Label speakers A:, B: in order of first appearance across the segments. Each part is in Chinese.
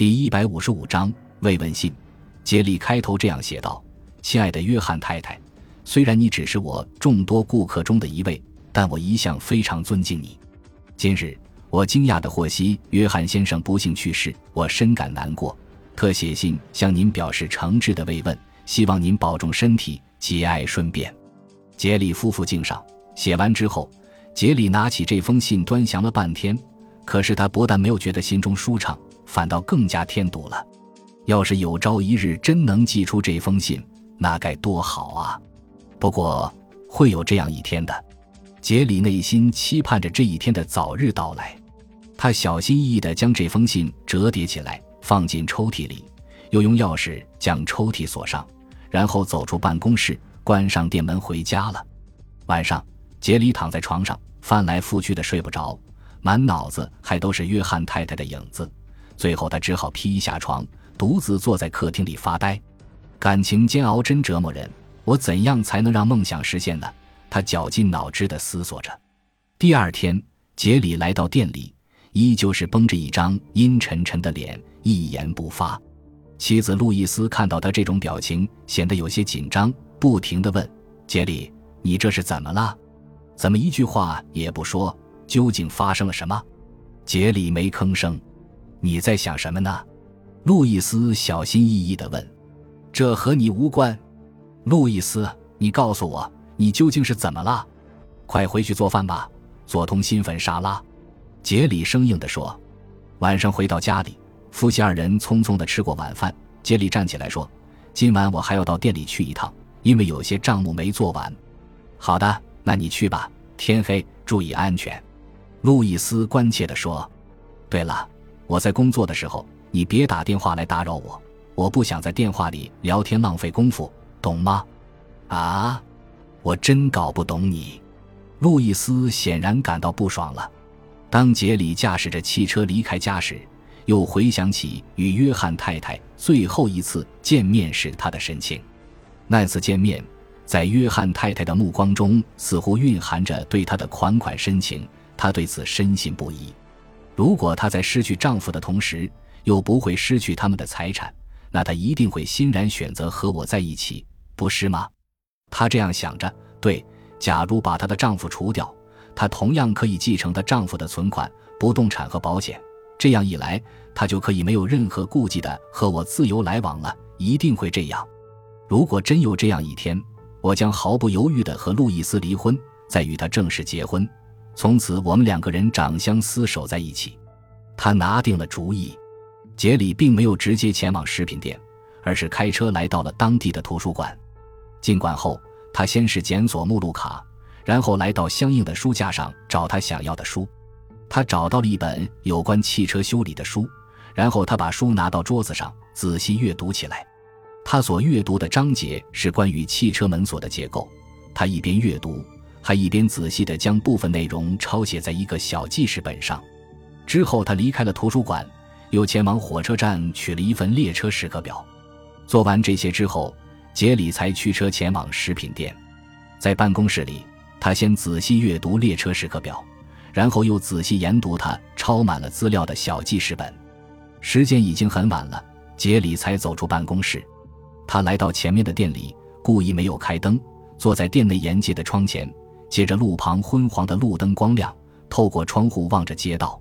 A: 第一百五十五章慰问信。杰里开头这样写道：“亲爱的约翰太太，虽然你只是我众多顾客中的一位，但我一向非常尊敬你。今日我惊讶地获悉约翰先生不幸去世，我深感难过，特写信向您表示诚挚的慰问，希望您保重身体，节哀顺变。”杰里夫妇敬上。写完之后，杰里拿起这封信端详了半天，可是他不但没有觉得心中舒畅。反倒更加添堵了。要是有朝一日真能寄出这封信，那该多好啊！不过会有这样一天的，杰里内心期盼着这一天的早日到来。他小心翼翼地将这封信折叠起来，放进抽屉里，又用钥匙将抽屉锁上，然后走出办公室，关上店门回家了。晚上，杰里躺在床上，翻来覆去的睡不着，满脑子还都是约翰太太的影子。最后，他只好披衣下床，独自坐在客厅里发呆。感情煎熬真折磨人，我怎样才能让梦想实现呢？他绞尽脑汁地思索着。第二天，杰里来到店里，依旧是绷着一张阴沉沉的脸，一言不发。妻子路易斯看到他这种表情，显得有些紧张，不停地问：“杰里，你这是怎么了？怎么一句话也不说？究竟发生了什么？”杰里没吭声。你在想什么呢？路易斯小心翼翼地问。“这和你无关。”路易斯，你告诉我，你究竟是怎么了？快回去做饭吧，做通心粉沙拉。”杰里生硬地说。晚上回到家里，夫妻二人匆匆地吃过晚饭。杰里站起来说：“今晚我还要到店里去一趟，因为有些账目没做完。”“好的，那你去吧。天黑，注意安全。”路易斯关切地说。“对了。”我在工作的时候，你别打电话来打扰我。我不想在电话里聊天浪费功夫，懂吗？啊，我真搞不懂你。路易斯显然感到不爽了。当杰里驾驶着汽车离开家时，又回想起与约翰太太最后一次见面时他的神情。那次见面，在约翰太太的目光中，似乎蕴含着对他的款款深情。他对此深信不疑。如果她在失去丈夫的同时又不会失去他们的财产，那她一定会欣然选择和我在一起，不是吗？她这样想着。对，假如把她的丈夫除掉，她同样可以继承她丈夫的存款、不动产和保险。这样一来，她就可以没有任何顾忌的和我自由来往了。一定会这样。如果真有这样一天，我将毫不犹豫地和路易斯离婚，再与他正式结婚。从此，我们两个人长相厮守在一起。他拿定了主意。杰里并没有直接前往食品店，而是开车来到了当地的图书馆。进馆后，他先是检索目录卡，然后来到相应的书架上找他想要的书。他找到了一本有关汽车修理的书，然后他把书拿到桌子上仔细阅读起来。他所阅读的章节是关于汽车门锁的结构。他一边阅读。他一边仔细地将部分内容抄写在一个小记事本上。之后，他离开了图书馆，又前往火车站取了一份列车时刻表。做完这些之后，杰里才驱车前往食品店。在办公室里，他先仔细阅读列车时刻表，然后又仔细研读他抄满了资料的小记事本。时间已经很晚了，杰里才走出办公室。他来到前面的店里，故意没有开灯，坐在店内沿街的窗前。借着路旁昏黄的路灯光亮，透过窗户望着街道。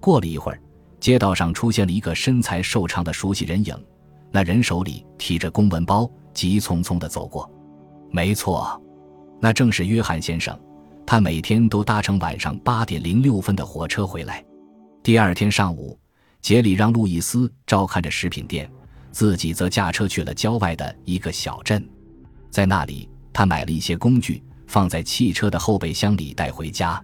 A: 过了一会儿，街道上出现了一个身材瘦长的熟悉人影，那人手里提着公文包，急匆匆地走过。没错，那正是约翰先生。他每天都搭乘晚上八点零六分的火车回来。第二天上午，杰里让路易斯照看着食品店，自己则驾车去了郊外的一个小镇，在那里，他买了一些工具。放在汽车的后备箱里带回家，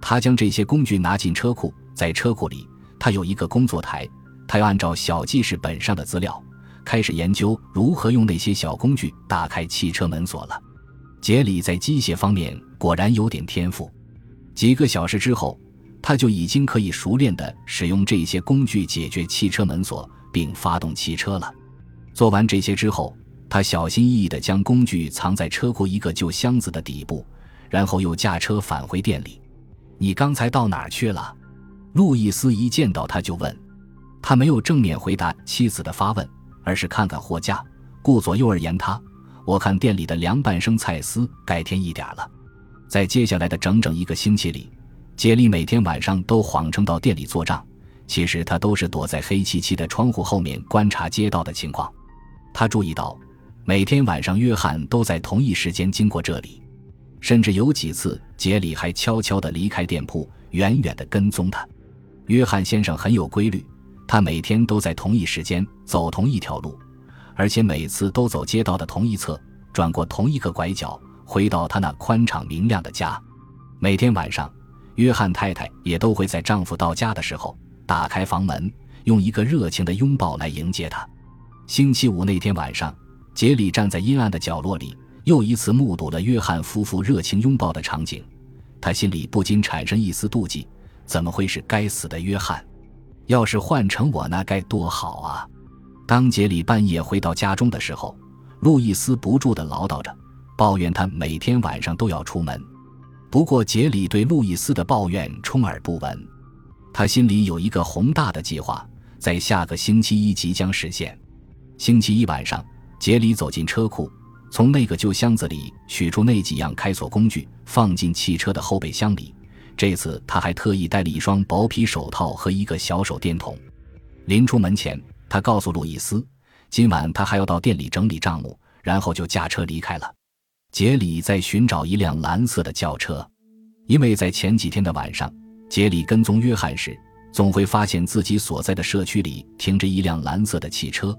A: 他将这些工具拿进车库，在车库里，他有一个工作台，他要按照小记事本上的资料，开始研究如何用那些小工具打开汽车门锁了。杰里在机械方面果然有点天赋，几个小时之后，他就已经可以熟练地使用这些工具解决汽车门锁并发动汽车了。做完这些之后。他小心翼翼地将工具藏在车库一个旧箱子的底部，然后又驾车返回店里。你刚才到哪儿去了？路易斯一见到他就问。他没有正面回答妻子的发问，而是看看货架，顾左右而言他：“我看店里的凉拌生菜丝该添一点了。”在接下来的整整一个星期里，杰里每天晚上都谎称到店里做账，其实他都是躲在黑漆漆的窗户后面观察街道的情况。他注意到，每天晚上约翰都在同一时间经过这里，甚至有几次杰里还悄悄地离开店铺，远远地跟踪他。约翰先生很有规律，他每天都在同一时间走同一条路，而且每次都走街道的同一侧，转过同一个拐角，回到他那宽敞明亮的家。每天晚上，约翰太太也都会在丈夫到家的时候打开房门，用一个热情的拥抱来迎接他。星期五那天晚上，杰里站在阴暗的角落里，又一次目睹了约翰夫妇热情拥抱的场景。他心里不禁产生一丝妒忌：怎么会是该死的约翰？要是换成我，那该多好啊！当杰里半夜回到家中的时候，路易斯不住地唠叨着，抱怨他每天晚上都要出门。不过，杰里对路易斯的抱怨充耳不闻。他心里有一个宏大的计划，在下个星期一即将实现。星期一晚上，杰里走进车库，从那个旧箱子里取出那几样开锁工具，放进汽车的后备箱里。这次他还特意带了一双薄皮手套和一个小手电筒。临出门前，他告诉路易斯，今晚他还要到店里整理账目，然后就驾车离开了。杰里在寻找一辆蓝色的轿车，因为在前几天的晚上，杰里跟踪约翰时，总会发现自己所在的社区里停着一辆蓝色的汽车。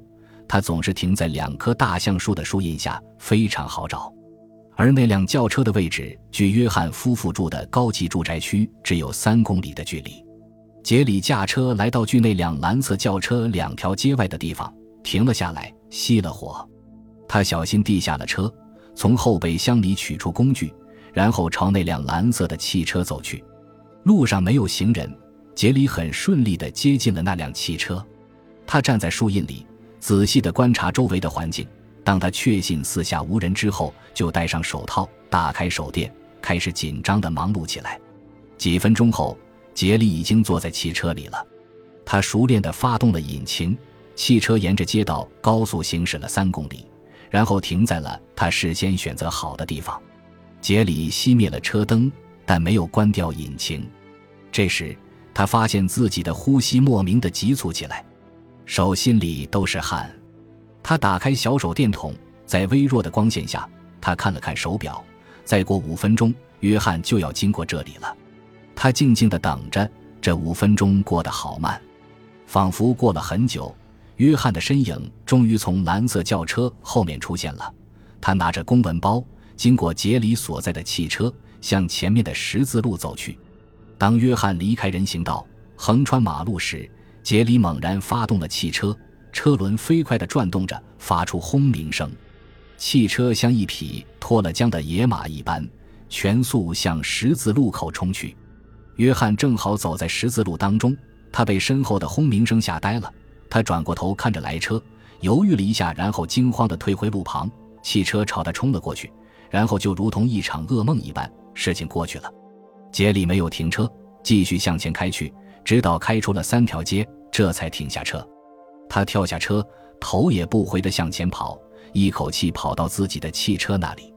A: 他总是停在两棵大橡树的树荫下，非常好找。而那辆轿车的位置距约翰夫妇住的高级住宅区只有三公里的距离。杰里驾车来到距那辆蓝色轿车两条街外的地方，停了下来，熄了火。他小心地下了车，从后备箱里取出工具，然后朝那辆蓝色的汽车走去。路上没有行人，杰里很顺利地接近了那辆汽车。他站在树荫里。仔细地观察周围的环境。当他确信四下无人之后，就戴上手套，打开手电，开始紧张地忙碌起来。几分钟后，杰里已经坐在汽车里了。他熟练地发动了引擎，汽车沿着街道高速行驶了三公里，然后停在了他事先选择好的地方。杰里熄灭了车灯，但没有关掉引擎。这时，他发现自己的呼吸莫名的急促起来。手心里都是汗，他打开小手电筒，在微弱的光线下，他看了看手表，再过五分钟，约翰就要经过这里了。他静静地等着，这五分钟过得好慢，仿佛过了很久。约翰的身影终于从蓝色轿车后面出现了，他拿着公文包，经过杰里所在的汽车，向前面的十字路走去。当约翰离开人行道，横穿马路时，杰里猛然发动了汽车，车轮飞快地转动着，发出轰鸣声。汽车像一匹脱了缰的野马一般，全速向十字路口冲去。约翰正好走在十字路当中，他被身后的轰鸣声吓呆了。他转过头看着来车，犹豫了一下，然后惊慌地退回路旁。汽车朝他冲了过去，然后就如同一场噩梦一般，事情过去了。杰里没有停车，继续向前开去。直到开出了三条街，这才停下车。他跳下车，头也不回地向前跑，一口气跑到自己的汽车那里。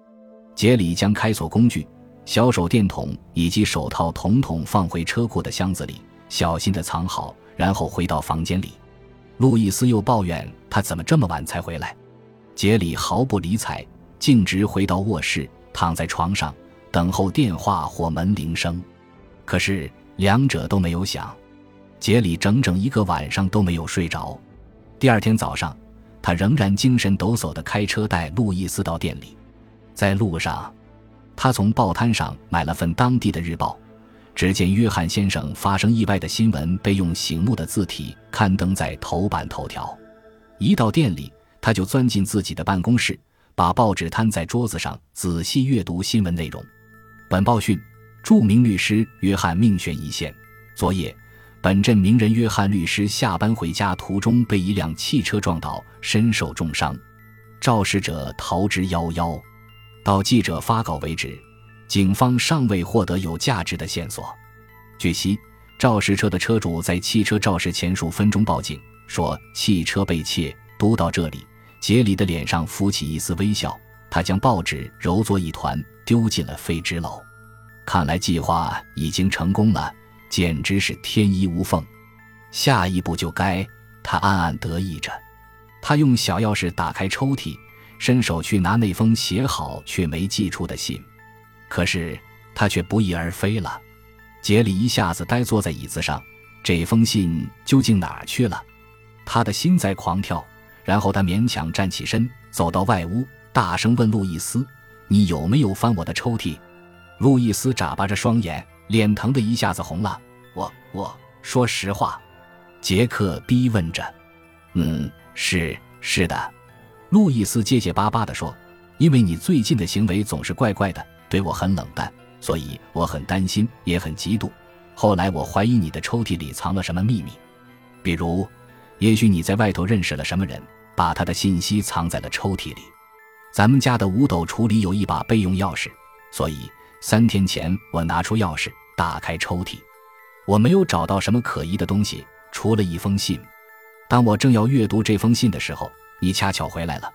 A: 杰里将开锁工具、小手电筒以及手套统统放回车库的箱子里，小心地藏好，然后回到房间里。路易斯又抱怨他怎么这么晚才回来。杰里毫不理睬，径直回到卧室，躺在床上等候电话或门铃声。可是。两者都没有响，杰里整整一个晚上都没有睡着。第二天早上，他仍然精神抖擞地开车带路易斯到店里。在路上，他从报摊上买了份当地的日报，只见约翰先生发生意外的新闻被用醒目的字体刊登在头版头条。一到店里，他就钻进自己的办公室，把报纸摊在桌子上，仔细阅读新闻内容。本报讯。著名律师约翰命悬一线。昨夜，本镇名人约翰律师下班回家途中被一辆汽车撞倒，身受重伤，肇事者逃之夭夭。到记者发稿为止，警方尚未获得有价值的线索。据悉，肇事车的车主在汽车肇事前数分钟报警，说汽车被窃。读到这里，杰里的脸上浮起一丝微笑，他将报纸揉作一团，丢进了废纸篓。看来计划已经成功了，简直是天衣无缝。下一步就该……他暗暗得意着。他用小钥匙打开抽屉，伸手去拿那封写好却没寄出的信，可是他却不翼而飞了。杰里一下子呆坐在椅子上，这封信究竟哪儿去了？他的心在狂跳。然后他勉强站起身，走到外屋，大声问路易斯：“你有没有翻我的抽屉？”路易斯眨巴着双眼，脸疼的一下子红了。“我……我说实话。”杰克逼问着。“嗯，是是的。”路易斯结结巴巴地说：“因为你最近的行为总是怪怪的，对我很冷淡，所以我很担心，也很嫉妒。后来我怀疑你的抽屉里藏了什么秘密，比如……”也许你在外头认识了什么人，把他的信息藏在了抽屉里。咱们家的五斗橱里有一把备用钥匙，所以三天前我拿出钥匙打开抽屉，我没有找到什么可疑的东西，除了一封信。当我正要阅读这封信的时候，你恰巧回来了，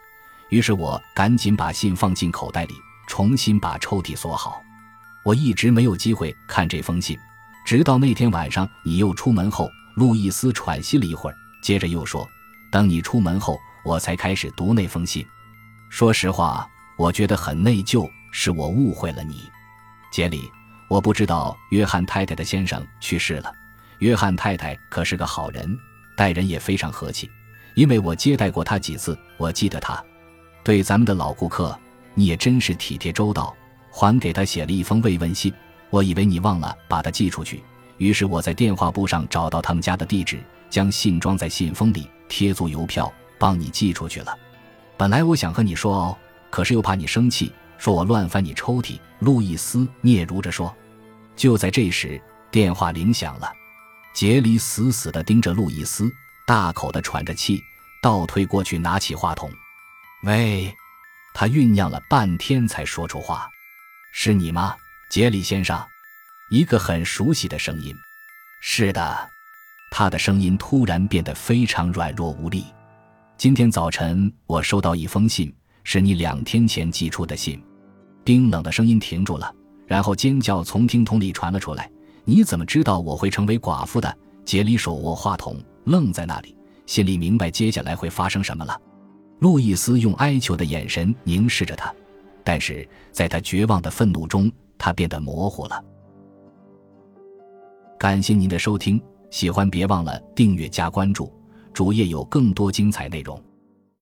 A: 于是我赶紧把信放进口袋里，重新把抽屉锁好。我一直没有机会看这封信，直到那天晚上你又出门后，路易斯喘息了一会儿。接着又说：“等你出门后，我才开始读那封信。说实话，我觉得很内疚，是我误会了你，杰里。我不知道约翰太太的先生去世了。约翰太太可是个好人，待人也非常和气。因为我接待过他几次，我记得他。对咱们的老顾客，你也真是体贴周到，还给他写了一封慰问信。我以为你忘了把它寄出去，于是我在电话簿上找到他们家的地址。”将信装在信封里，贴足邮票，帮你寄出去了。本来我想和你说哦，可是又怕你生气，说我乱翻你抽屉。路易斯嗫嚅着说。就在这时，电话铃响了。杰里死死地盯着路易斯，大口地喘着气，倒退过去拿起话筒。喂，他酝酿了半天才说出话：“是你吗，杰里先生？”一个很熟悉的声音。是的。他的声音突然变得非常软弱无力。今天早晨，我收到一封信，是你两天前寄出的信。冰冷的声音停住了，然后尖叫从听筒里传了出来：“你怎么知道我会成为寡妇的？”杰里手握话筒，愣在那里，心里明白接下来会发生什么了。路易斯用哀求的眼神凝视着他，但是在他绝望的愤怒中，他变得模糊了。感谢您的收听。喜欢别忘了订阅加关注，主页有更多精彩内容。